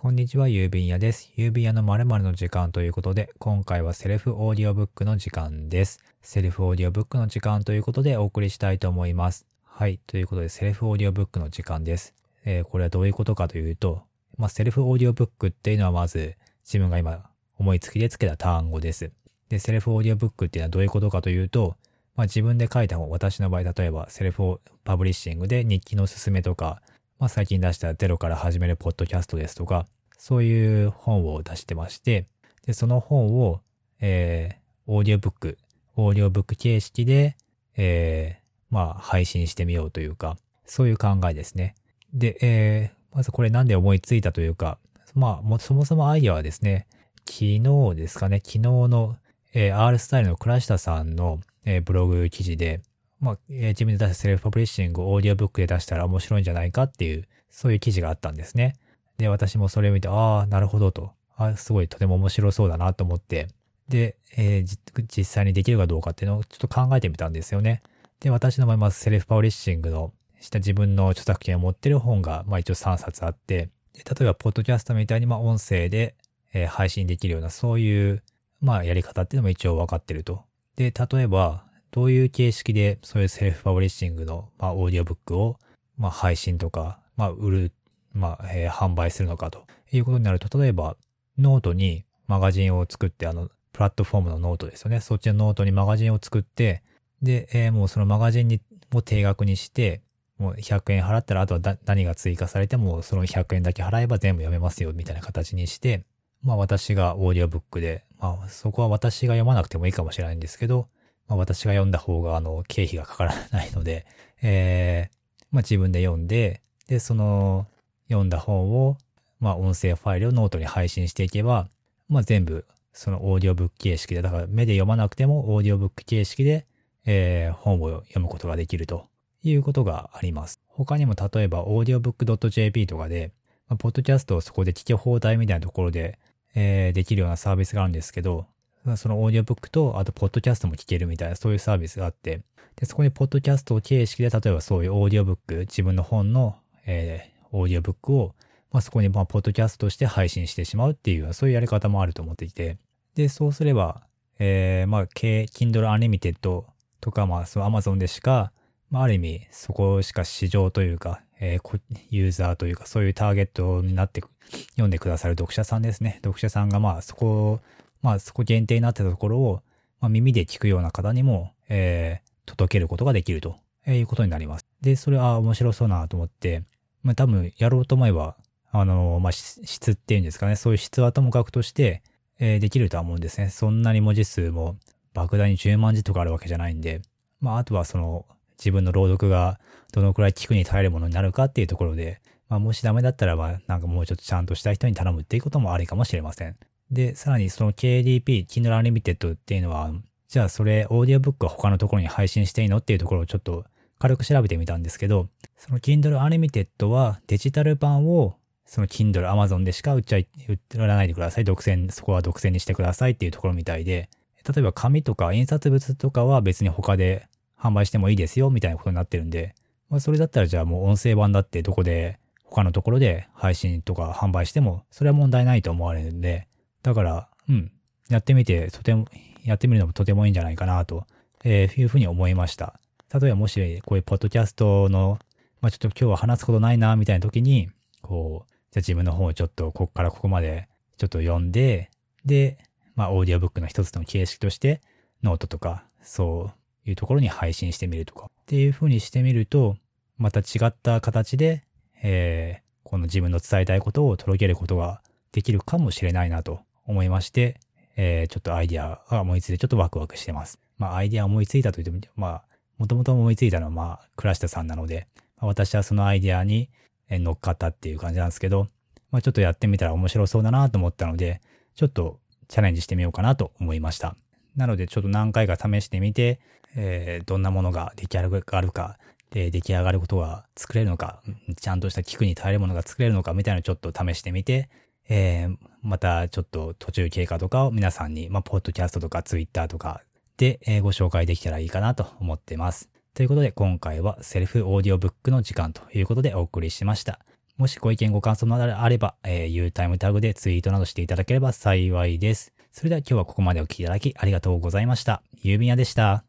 こんにちは、郵便屋です。郵便屋の〇〇の時間ということで、今回はセルフオーディオブックの時間です。セルフオーディオブックの時間ということでお送りしたいと思います。はい。ということで、セルフオーディオブックの時間です。えー、これはどういうことかというと、まあ、セルフオーディオブックっていうのはまず、自分が今思いつきでつけた単語です。で、セルフオーディオブックっていうのはどういうことかというと、まあ、自分で書いた本、私の場合、例えばセルフパブリッシングで日記のすすめとか、まあ、最近出したゼロから始めるポッドキャストですとか、そういう本を出してまして、で、その本を、えー、オーディオブック、オーディオブック形式で、えー、まあ、配信してみようというか、そういう考えですね。で、えー、まずこれなんで思いついたというか、まあ、もそもそもアイディアはですね、昨日ですかね、昨日の、えー、R スタイルの倉下さんの、えー、ブログ記事で、まあ、自分で出したセルフパブリッシングをオーディオブックで出したら面白いんじゃないかっていう、そういう記事があったんですね。で、私もそれを見て、ああ、なるほどと。あすごいとても面白そうだなと思って、で、えー、実際にできるかどうかっていうのをちょっと考えてみたんですよね。で、私の場合、まずセルフパブリッシングのした自分の著作権を持ってる本が、まあ一応3冊あって、で例えば、ポッドキャストみたいに、まあ音声で、えー、配信できるような、そういう、まあやり方っていうのも一応分かってると。で、例えば、どういう形式でそういうセルフパブリッシングの、まあオーディオブックを、まあ配信とか、まあ売るまあ、えー、販売するのかということになると、例えば、ノートにマガジンを作って、あの、プラットフォームのノートですよね。そっちのノートにマガジンを作って、で、えー、もうそのマガジンにも定額にして、もう100円払ったら、あとは何が追加されても、その100円だけ払えば全部読めますよ、みたいな形にして、まあ私がオーディオブックで、まあそこは私が読まなくてもいいかもしれないんですけど、まあ私が読んだ方が、あの、経費がかからないので、えー、まあ自分で読んで、で、その、読んだ本を、まあ音声ファイルをノートに配信していけば、まあ全部そのオーディオブック形式で、だから目で読まなくてもオーディオブック形式で、えー、本を読むことができるということがあります。他にも例えばオーディオブック .jp とかで、まあ、ポッドキャストをそこで聞き放題みたいなところで、えー、できるようなサービスがあるんですけど、そのオーディオブックと、あと、ポッドキャストも聞けるみたいな、そういうサービスがあって、で、そこにポッドキャストを形式で、例えばそういうオーディオブック、自分の本の、えオーディオブックを、まあ、そこにまあポッドキャストとして配信してしまうっていう、そういうやり方もあると思っていて、で、そうすれば、えー、まあ、Kindle Unlimited とか、まあ、その Amazon でしか、まあ、ある意味、そこしか市場というか、えー、ユーザーというか、そういうターゲットになって、読んでくださる読者さんですね。読者さんが、まあ、そこ、まあ、そこ限定になってたところを、まあ、耳で聞くような方にも、えー、届けることができるということになります。で、それは面白そうなと思って、まあ多分やろうと思えば、あの、まあ質っていうんですかね、そういう質はともかくとして、えー、できるとは思うんですね。そんなに文字数も莫大に10万字とかあるわけじゃないんで、まああとはその自分の朗読がどのくらい聞くに耐えるものになるかっていうところで、まあもしダメだったらば、なんかもうちょっとちゃんとした人に頼むっていうこともありかもしれません。で、さらにその KDP、Kindle Unlimited っていうのは、じゃあそれ、オーディオブックは他のところに配信していいのっていうところをちょっと軽く調べてみたんですけど、その Kindle Unlimited はデジタル版をその Kindle Amazon でしか売っちゃい、売らないでください。独占、そこは独占にしてくださいっていうところみたいで、例えば紙とか印刷物とかは別に他で販売してもいいですよみたいなことになってるんで、まあそれだったらじゃあもう音声版だってどこで他のところで配信とか販売してもそれは問題ないと思われるんで、だから、うん、やってみてとても、やってみるのもとてもいいんじゃないかなと、えー、いうふうに思いました。例えばもし、こういうポッドキャストの、まあちょっと今日は話すことないな、みたいな時に、こう、じゃあ自分の本をちょっとここからここまでちょっと読んで、で、まあオーディオブックの一つの形式として、ノートとか、そういうところに配信してみるとか、っていう風にしてみると、また違った形で、えー、この自分の伝えたいことを届けることができるかもしれないなと思いまして、えー、ちょっとアイディアが思いついてちょっとワクワクしてます。まあアイディア思いついたと言っても、まあもともと思いついたのは、まあ、倉下さんなので、まあ、私はそのアイディアに乗っかったっていう感じなんですけど、まあ、ちょっとやってみたら面白そうだなと思ったので、ちょっとチャレンジしてみようかなと思いました。なので、ちょっと何回か試してみて、えー、どんなものが出来上がるか、で、出来上がることが作れるのか、ちゃんとした聞くに耐えるものが作れるのか、みたいなのをちょっと試してみて、えー、またちょっと途中経過とかを皆さんに、まあ、ポッドキャストとかツイッターとかで、えご紹介できたらいいかなと思ってます。ということで今回はセルフオーディオブックの時間ということでお送りしました。もしご意見ご感想などあれば、えー、U タイムタグでツイートなどしていただければ幸いです。それでは今日はここまでお聴きいただきありがとうございました。郵便屋でした。